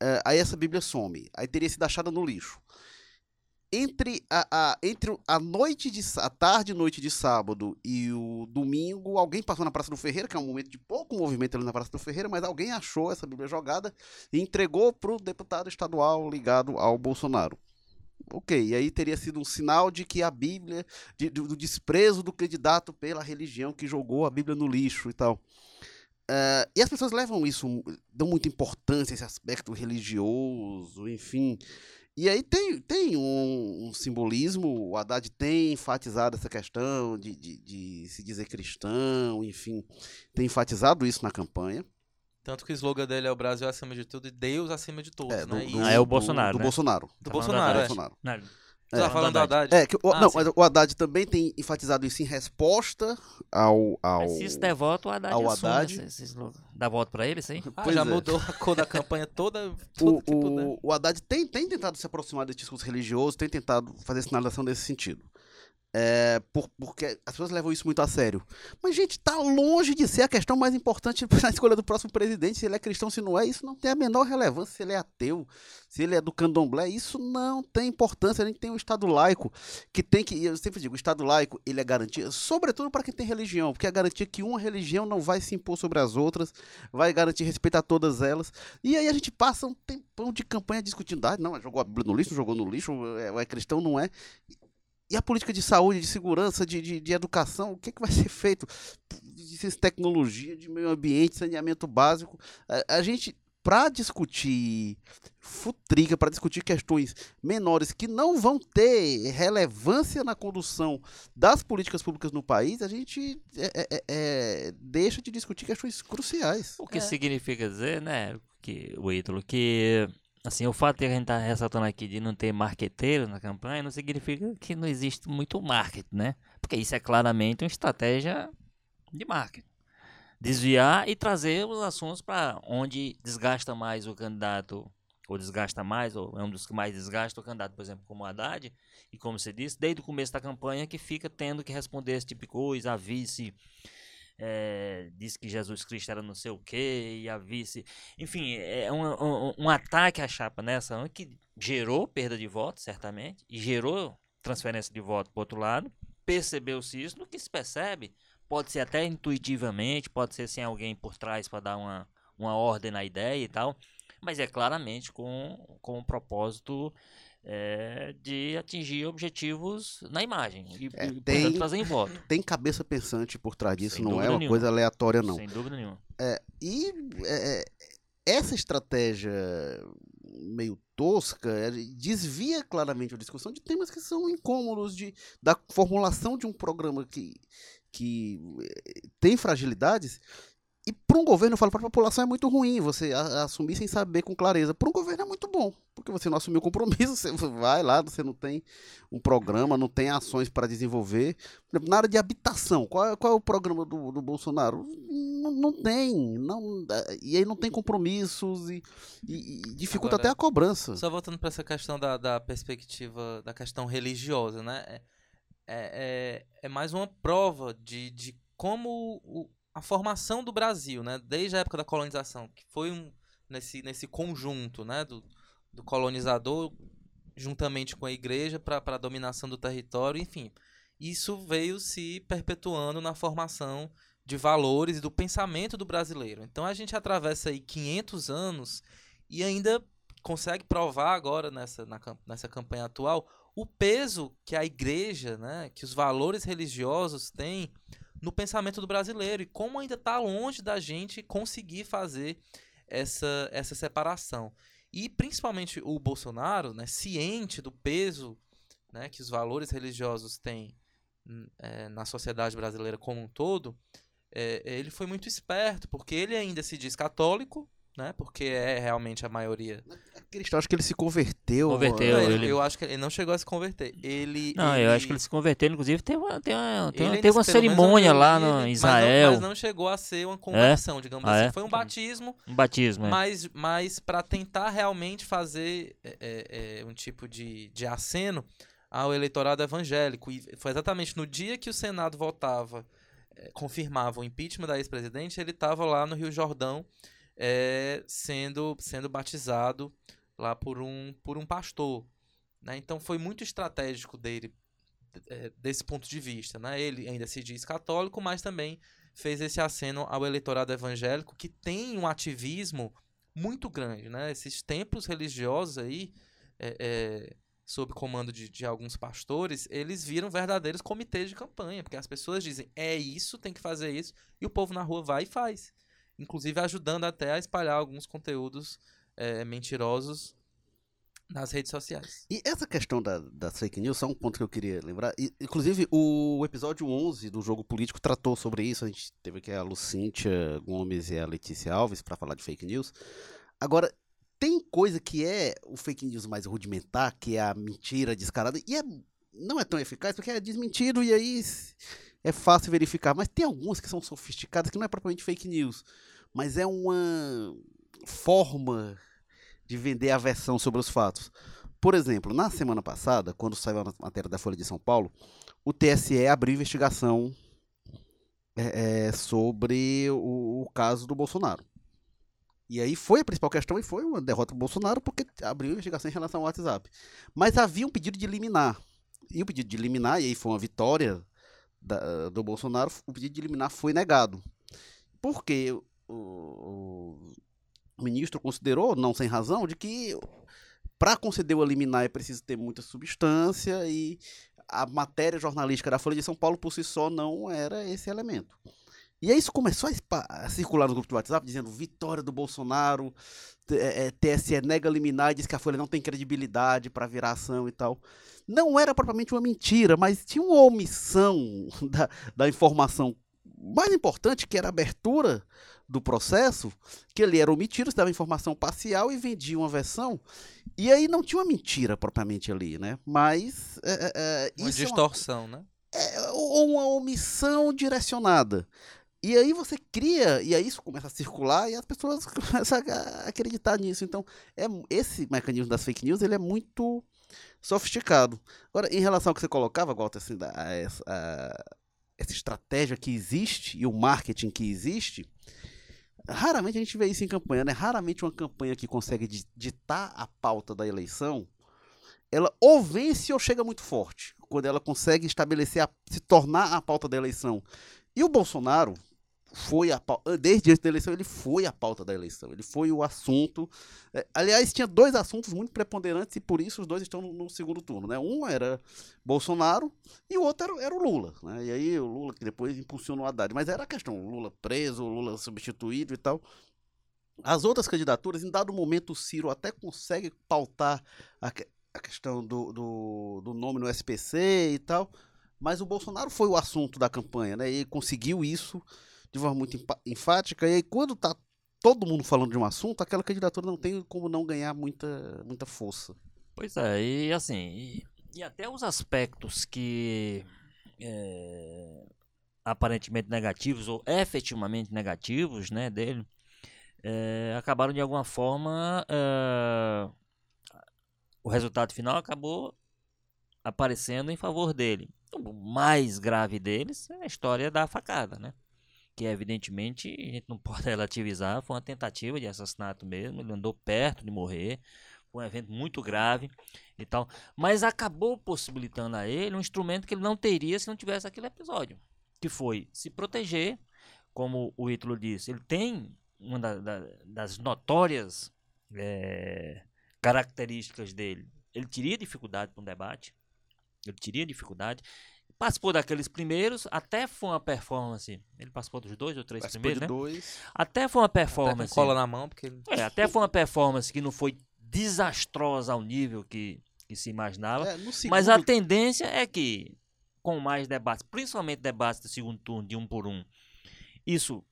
É, aí essa Bíblia some. Aí teria sido achada no lixo. Entre a, a, entre a noite de a tarde noite de sábado e o domingo, alguém passou na Praça do Ferreira, que é um momento de pouco movimento ali na Praça do Ferreira, mas alguém achou essa Bíblia jogada e entregou para o deputado estadual ligado ao Bolsonaro. Ok, e aí teria sido um sinal de que a Bíblia, de, do, do desprezo do candidato pela religião que jogou a Bíblia no lixo e tal. Uh, e as pessoas levam isso, dão muita importância a esse aspecto religioso, enfim. E aí tem, tem um, um, simbolismo, o Haddad tem enfatizado essa questão de, de, de, se dizer cristão, enfim, tem enfatizado isso na campanha. Tanto que o slogan dele é o Brasil acima de tudo e Deus acima de todos, é, do, né? Do, ah, é o Bolsonaro, do, né? Bolsonaro. Do tá Bolsonaro, é. Bolsonaro. Você é, tá falando do Haddad? É, que o, ah, não, mas o Haddad também tem enfatizado isso em resposta ao. ao mas se isso der voto, o Haddad, ao Haddad. Esse, esse dá voto pra ele, sim? Ah, já é. mudou a cor da campanha toda. o, o, o Haddad tem, tem tentado se aproximar desse discurso religioso, tem tentado fazer sinalização nesse sentido. É, por, porque as pessoas levam isso muito a sério. Mas, gente, tá longe de ser a questão mais importante na escolha do próximo presidente. Se ele é cristão, se não é, isso não tem a menor relevância. Se ele é ateu, se ele é do candomblé, isso não tem importância. A gente tem um Estado laico que tem que. Eu sempre digo, o Estado laico ele é garantia, sobretudo para quem tem religião, porque é garantia que uma religião não vai se impor sobre as outras, vai garantir respeito a todas elas. E aí a gente passa um tempão de campanha discutindo: ah, não, jogou a Bíblia no lixo, jogou no lixo, é, é cristão, não é. A política de saúde, de segurança, de, de, de educação, o que, que vai ser feito? De tecnologia, de meio ambiente, saneamento básico. A, a gente, para discutir futrica, para discutir questões menores que não vão ter relevância na condução das políticas públicas no país, a gente é, é, é, é deixa de discutir questões cruciais. O que é. significa dizer, né, que, o ídolo, que Assim, o fato de a gente estar tá ressaltando aqui de não ter marqueteiro na campanha não significa que não existe muito marketing, né? Porque isso é claramente uma estratégia de marketing. Desviar e trazer os assuntos para onde desgasta mais o candidato, ou desgasta mais, ou é um dos que mais desgasta o candidato, por exemplo, como Haddad, e como você disse, desde o começo da campanha que fica tendo que responder esse tipo de coisa, a vice é, disse que Jesus Cristo era não sei o que, e a vice. Enfim, é um, um, um, ataque à chapa nessa que gerou perda de voto, certamente, e gerou transferência de voto para outro lado. Percebeu-se isso, no que se percebe, pode ser até intuitivamente, pode ser sem alguém por trás para dar uma, uma ordem na ideia e tal, mas é claramente com, com um propósito é, de atingir objetivos na imagem e, é, e tem, trazer em voto. Tem cabeça pensante por trás disso, Sem não é uma nenhuma. coisa aleatória, não. Sem dúvida nenhuma. É, e é, é essa estratégia meio tosca é, desvia claramente a discussão de temas que são incômodos, de, da formulação de um programa que, que é, tem fragilidades e para um governo, eu falo para a população, é muito ruim você assumir sem saber com clareza. Para um governo é muito bom, porque você não assumiu compromisso, você vai lá, você não tem um programa, não tem ações para desenvolver. Na área de habitação, qual é, qual é o programa do, do Bolsonaro? Não, não, tem, não, e aí não tem compromissos e, e, e dificulta Agora, até a cobrança. Só voltando para essa questão da, da perspectiva, da questão religiosa, né? É, é, é mais uma prova de, de como o, a formação do Brasil, né, desde a época da colonização, que foi um, nesse, nesse conjunto né, do, do colonizador juntamente com a igreja para a dominação do território, enfim. Isso veio se perpetuando na formação de valores e do pensamento do brasileiro. Então a gente atravessa aí 500 anos e ainda consegue provar agora nessa, na, nessa campanha atual o peso que a igreja, né, que os valores religiosos têm no pensamento do brasileiro e como ainda está longe da gente conseguir fazer essa, essa separação. E principalmente o Bolsonaro, né, ciente do peso né, que os valores religiosos têm é, na sociedade brasileira como um todo, é, ele foi muito esperto, porque ele ainda se diz católico, né? Porque é realmente a maioria. Cristão, acho que ele se converteu. Converteu. Não, ele... Eu acho que ele não chegou a se converter. Ele. Não, ele... eu acho que ele se converteu. Inclusive, teve uma, teve uma, teve uma, teve uma cerimônia lá no Israel. Mas não, mas não, chegou a ser uma conversão, é? digamos ah, assim. É? Foi um batismo. Um batismo, é. Mas, mas para tentar realmente fazer é, é, é, um tipo de, de aceno ao eleitorado evangélico. E foi exatamente no dia que o Senado votava, é, confirmava o impeachment da ex-presidente, ele estava lá no Rio Jordão é, sendo, sendo batizado lá por um, por um pastor. Né? Então foi muito estratégico dele é, desse ponto de vista. Né? Ele ainda se diz católico, mas também fez esse aceno ao eleitorado evangélico que tem um ativismo muito grande. Né? Esses templos religiosos aí, é, é, sob comando de, de alguns pastores, eles viram verdadeiros comitês de campanha, porque as pessoas dizem, é isso, tem que fazer isso, e o povo na rua vai e faz. Inclusive ajudando até a espalhar alguns conteúdos é, mentirosos nas redes sociais. E essa questão da, das fake news, só um ponto que eu queria lembrar. E, inclusive, o episódio 11 do Jogo Político tratou sobre isso. A gente teve aqui a Lucíntia Gomes e a Letícia Alves para falar de fake news. Agora, tem coisa que é o fake news mais rudimentar, que é a mentira descarada, e é, não é tão eficaz porque é desmentido e aí é fácil verificar. Mas tem algumas que são sofisticadas que não é propriamente fake news, mas é uma forma de vender a versão sobre os fatos. Por exemplo, na semana passada, quando saiu a matéria da Folha de São Paulo, o TSE abriu investigação é, é, sobre o, o, caso do Bolsonaro. E aí foi a principal questão e foi uma derrota do Bolsonaro porque abriu investigação em relação ao WhatsApp. Mas havia um pedido de liminar. E o pedido de liminar, e aí foi uma vitória da, do Bolsonaro, o pedido de liminar foi negado. Porque o, o ministro considerou, não sem razão, de que para conceder o liminar é preciso ter muita substância e a matéria jornalística da Folha de São Paulo por si só não era esse elemento. E aí isso começou a, circular no grupo do WhatsApp dizendo vitória do Bolsonaro, é, TSE nega liminar, diz que a Folha não tem credibilidade para virar ação e tal. Não era propriamente uma mentira, mas tinha uma omissão da, da informação mais importante, que era a abertura do processo, que ele era omitido, dava informação parcial e vendia uma versão. E aí não tinha uma mentira propriamente ali, né? Mas. É, é, uma distorção, é uma, né? É, ou uma omissão direcionada. E aí você cria, e aí isso começa a circular e as pessoas começam a acreditar nisso. Então, é, esse mecanismo das fake news ele é muito sofisticado. Agora, em relação ao que você colocava, Walter, assim, a, essa, a, essa estratégia que existe e o marketing que existe, Raramente a gente vê isso em campanha, né? Raramente uma campanha que consegue ditar a pauta da eleição, ela ou vence ou chega muito forte, quando ela consegue estabelecer, a, se tornar a pauta da eleição. E o Bolsonaro, foi a desde antes da eleição ele foi a pauta da eleição, ele foi o assunto. É, aliás, tinha dois assuntos muito preponderantes e por isso os dois estão no, no segundo turno, né? Um era Bolsonaro e o outro era, era, o Lula, né? E aí o Lula que depois impulsionou o Haddad, mas era a questão, o Lula preso, o Lula substituído e tal. As outras candidaturas, em dado momento, o Ciro até consegue pautar a, a questão do, do, do nome no SPC e tal, mas o Bolsonaro foi o assunto da campanha, né? E conseguiu isso de forma muito enfática, e aí quando tá todo mundo falando de um assunto, aquela candidatura não tem como não ganhar muita, muita força. Pois é, e assim, e, e até os aspectos que é, aparentemente negativos ou efetivamente negativos né, dele é, acabaram de alguma forma. É, o resultado final acabou aparecendo em favor dele. O mais grave deles é a história da facada, né? Que evidentemente a gente não pode relativizar, foi uma tentativa de assassinato mesmo, ele andou perto de morrer, foi um evento muito grave e tal, mas acabou possibilitando a ele um instrumento que ele não teria se não tivesse aquele episódio, que foi se proteger, como o Ítalo disse, ele tem uma da, da, das notórias é, características dele, ele teria dificuldade para um debate, ele teria dificuldade, Participou daqueles primeiros, até foi uma performance. Ele participou dos dois ou três participou primeiros, né? Dois. Até foi uma performance. cola na mão, porque. É, até foi uma performance que não foi desastrosa ao nível que, que se imaginava. É, segundo... Mas a tendência é que, com mais debates, principalmente debates do segundo turno de um por um, isso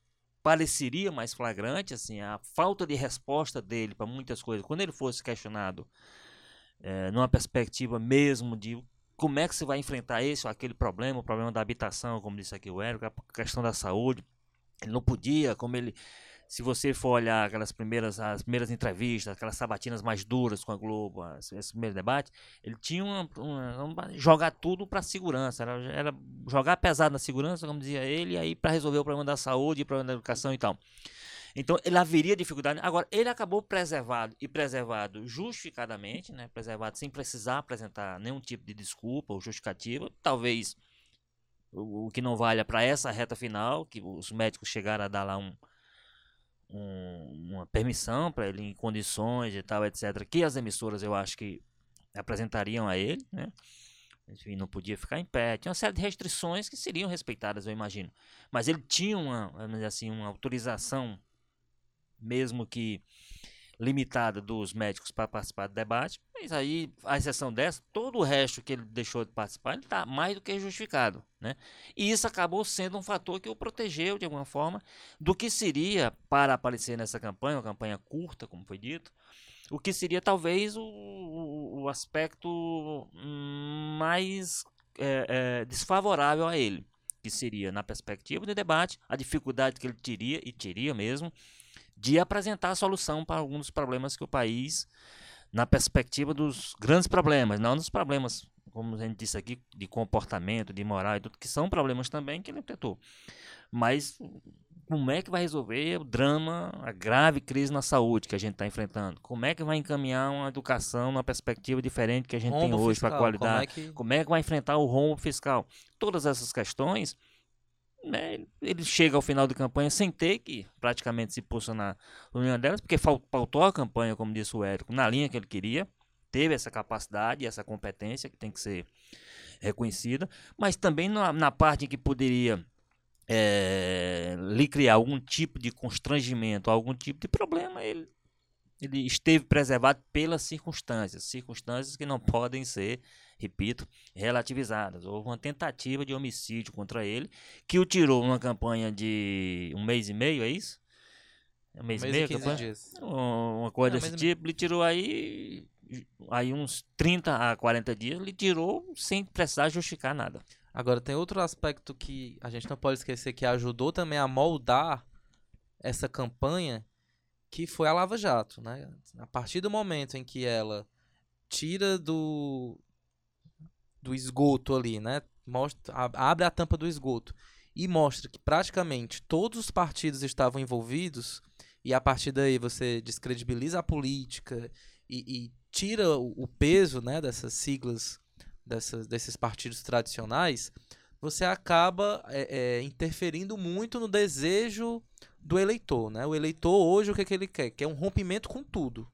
pareceria mais flagrante, assim, a falta de resposta dele para muitas coisas, quando ele fosse questionado é, numa perspectiva mesmo de como é que você vai enfrentar esse ou aquele problema, o problema da habitação, como disse aqui o Érico, a questão da saúde. Ele não podia, como ele. Se você for olhar aquelas primeiras, as primeiras entrevistas, aquelas sabatinas mais duras com a Globo, esse primeiro debate, ele tinha uma, uma, jogar tudo para segurança, era, era, jogar pesado na segurança, como dizia ele, e aí para resolver o problema da saúde, o problema da educação e tal. Então ele haveria dificuldade. Agora, ele acabou preservado e preservado justificadamente, né? Preservado sem precisar apresentar nenhum tipo de desculpa ou justificativa. Talvez o, o que não valha para essa reta final, que os médicos chegaram a dar lá um, um uma permissão para ele em condições e tal, etc. Que as emissoras eu acho que apresentariam a ele, né? Enfim, não podia ficar em pé. Tinha uma série de restrições que seriam respeitadas, eu imagino. Mas ele tinha uma, assim, uma autorização, mesmo que limitada dos médicos para participar do debate, mas aí, a exceção dessa, todo o resto que ele deixou de participar, ele está mais do que justificado. Né? E isso acabou sendo um fator que o protegeu, de alguma forma, do que seria, para aparecer nessa campanha, uma campanha curta, como foi dito, o que seria talvez o, o, aspecto mais é, é, desfavorável a ele, que seria, na perspectiva do debate, a dificuldade que ele teria, e teria mesmo, de apresentar a solução para alguns dos problemas que o país, na perspectiva dos grandes problemas, não dos problemas, como a gente disse aqui, de comportamento, de moral e tudo, que são problemas também que ele enfrentou. Mas como é que vai resolver o drama, a grave crise na saúde que a gente está enfrentando? Como é que vai encaminhar uma educação numa perspectiva diferente que a gente rombo tem hoje para a qualidade? Como é, que... como é que vai enfrentar o rombo fiscal? Todas essas questões né, ele chega ao final da campanha sem ter que praticamente se posicionar uma delas, porque faltou a campanha, como disse o Érico, na linha que ele queria, teve essa capacidade, essa competência que tem que ser reconhecida, mas também na, na parte em que poderia é, lhe criar algum tipo de constrangimento, algum tipo de problema, ele, ele esteve preservado pelas circunstâncias, circunstâncias que não podem ser repito, relativizadas. Houve uma tentativa de homicídio contra ele, que o tirou numa campanha de um mês e meio, é isso? Um mês, um mês e meio, campanha? Dias. Uma coisa Não, desse tipo, ele tirou aí, aí uns 30 a 40 dias, ele tirou sem precisar justificar nada. Agora, tem outro aspecto que a gente não pode esquecer que ajudou também a moldar essa campanha, que foi a Lava Jato, né? A partir do momento em que ela tira do, do esgoto ali, né? Mostra, abre a tampa do esgoto e mostra que praticamente todos os partidos estavam envolvidos e a partir daí você descredibiliza a política e, e tira o, o, peso né, dessas siglas, dessas, desses partidos tradicionais, você acaba é, é, interferindo muito no desejo do eleitor. Né? O eleitor hoje o que, é que ele quer? Quer um rompimento com tudo.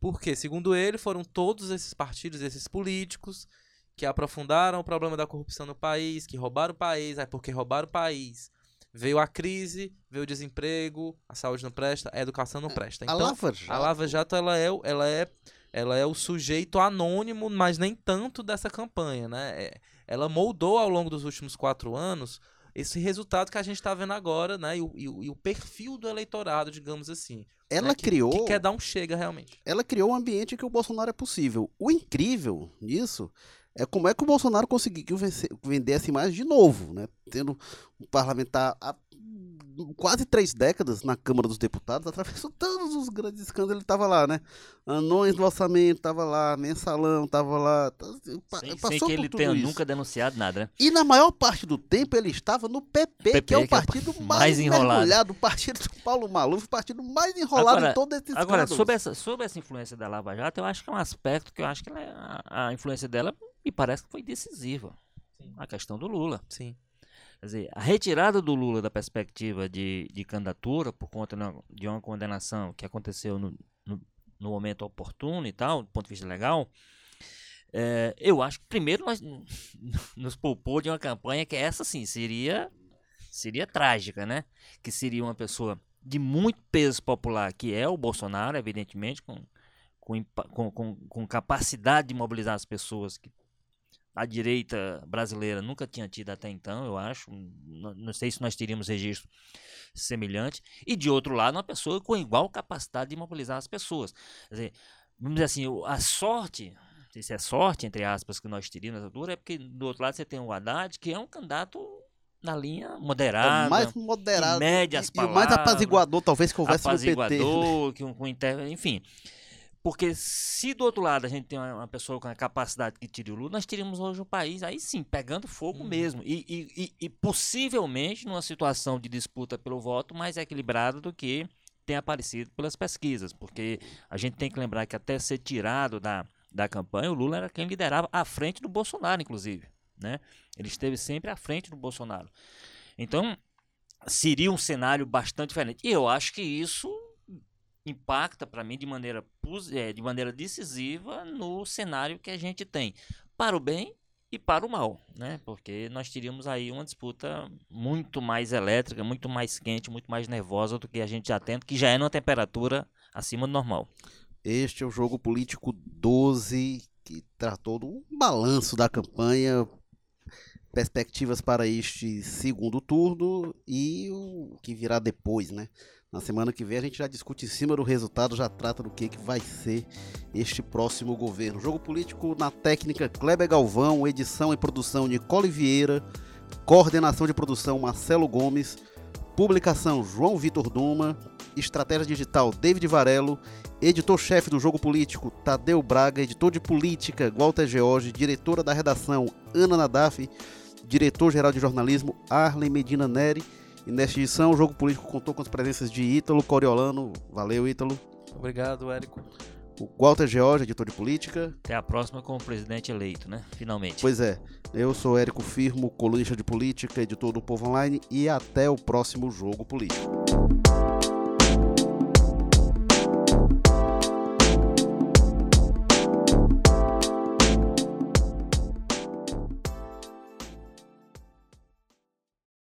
Porque, segundo ele, foram todos esses partidos, esses políticos, que aprofundaram o problema da corrupção no país, que roubaram o país, aí porque roubaram o país, veio a crise, veio o desemprego, a saúde não presta, a educação não presta. Então, a Lava Jato, a Lava Jato ela é, ela é, ela é o sujeito anônimo, mas nem tanto dessa campanha, né? É, ela moldou ao longo dos últimos quatro anos esse resultado que a gente está vendo agora, né? E o, e, o, e o, perfil do eleitorado, digamos assim. Ela né? criou. Que quer dar um chega realmente. Ela criou um ambiente em que o Bolsonaro é possível. O incrível nisso é como é que o Bolsonaro conseguiu vencer, vender essa imagem de novo, né? Tendo um parlamentar há quase três décadas na Câmara dos Deputados, atravessou todos os grandes escândalos, ele estava lá, né? Anões do orçamento, estava lá, mensalão, estava lá. Sem, passou sem que ele tenha isso. nunca denunciado nada, né? E na maior parte do tempo ele estava no PP, PP que é o partido é mais, mais enrolado, o partido do Paulo Maluf, o partido mais enrolado agora, em todo esse Agora, sobre essa, sobre essa influência da Lava Jato, eu acho que é um aspecto que eu acho que é, a, a influência dela e parece que foi decisiva. Sim. A questão do Lula. Sim. Quer dizer, a retirada do Lula da perspectiva de, de candidatura por conta de uma condenação que aconteceu no, no, no momento oportuno e tal, do ponto de vista legal, é, eu acho que primeiro nós nos poupou de uma campanha que essa sim seria seria trágica, né? Que seria uma pessoa de muito peso popular, que é o Bolsonaro, evidentemente, com, com, com, com capacidade de mobilizar as pessoas que a direita brasileira nunca tinha tido até então, eu acho. Não, não, sei se nós teríamos registro semelhante. E de outro lado, uma pessoa com igual capacidade de mobilizar as pessoas. Quer dizer, vamos dizer assim, a sorte, não sei se é sorte, entre aspas, que nós teríamos nessa altura, é porque do outro lado você tem o Haddad, que é um candidato na linha moderada. É mais moderado. Média as e, palavras, e o mais apaziguador, talvez, que houvesse apaziguador, no PT. Que, com, enfim. Porque se do outro lado a gente tem uma pessoa com a capacidade que tire o Lula, nós teríamos hoje um país, aí sim, pegando fogo uhum. mesmo. E, e, e, possivelmente numa situação de disputa pelo voto mais equilibrada do que tem aparecido pelas pesquisas. Porque a gente tem que lembrar que até ser tirado da, da campanha, o Lula era quem liderava à frente do Bolsonaro, inclusive. Né? Ele esteve sempre à frente do Bolsonaro. Então, seria um cenário bastante diferente. E eu acho que isso impacta para mim de maneira, é, de maneira decisiva no cenário que a gente tem, para o bem e para o mal, né? Porque nós teríamos aí uma disputa muito mais elétrica, muito mais quente, muito mais nervosa do que a gente já tem, que já é numa temperatura acima do normal. Este é o jogo político 12 que tratou do balanço da campanha, perspectivas para este segundo turno e o que virá depois, né? Na semana que vem a gente já discute em cima do resultado, já trata do que, que vai ser este próximo governo. Jogo político na técnica Kleber Galvão, edição e produção Nicole Vieira, coordenação de produção Marcelo Gomes, publicação João Vitor Duma, estratégia digital David Varelo, editor-chefe do Jogo Político Tadeu Braga, editor de política Walter George, diretora da redação Ana Nadaf, diretor-geral de jornalismo Arlen Medina Neri e nesta edição, o Jogo Político contou com as presenças de Ítalo Coriolano. Valeu, Ítalo. Obrigado, Érico. O Walter George, editor de política. Até a próxima com o presidente eleito, né? Finalmente. Pois é. Eu sou Érico Firmo, colunista de política, editor do Povo Online. E até o próximo Jogo Político.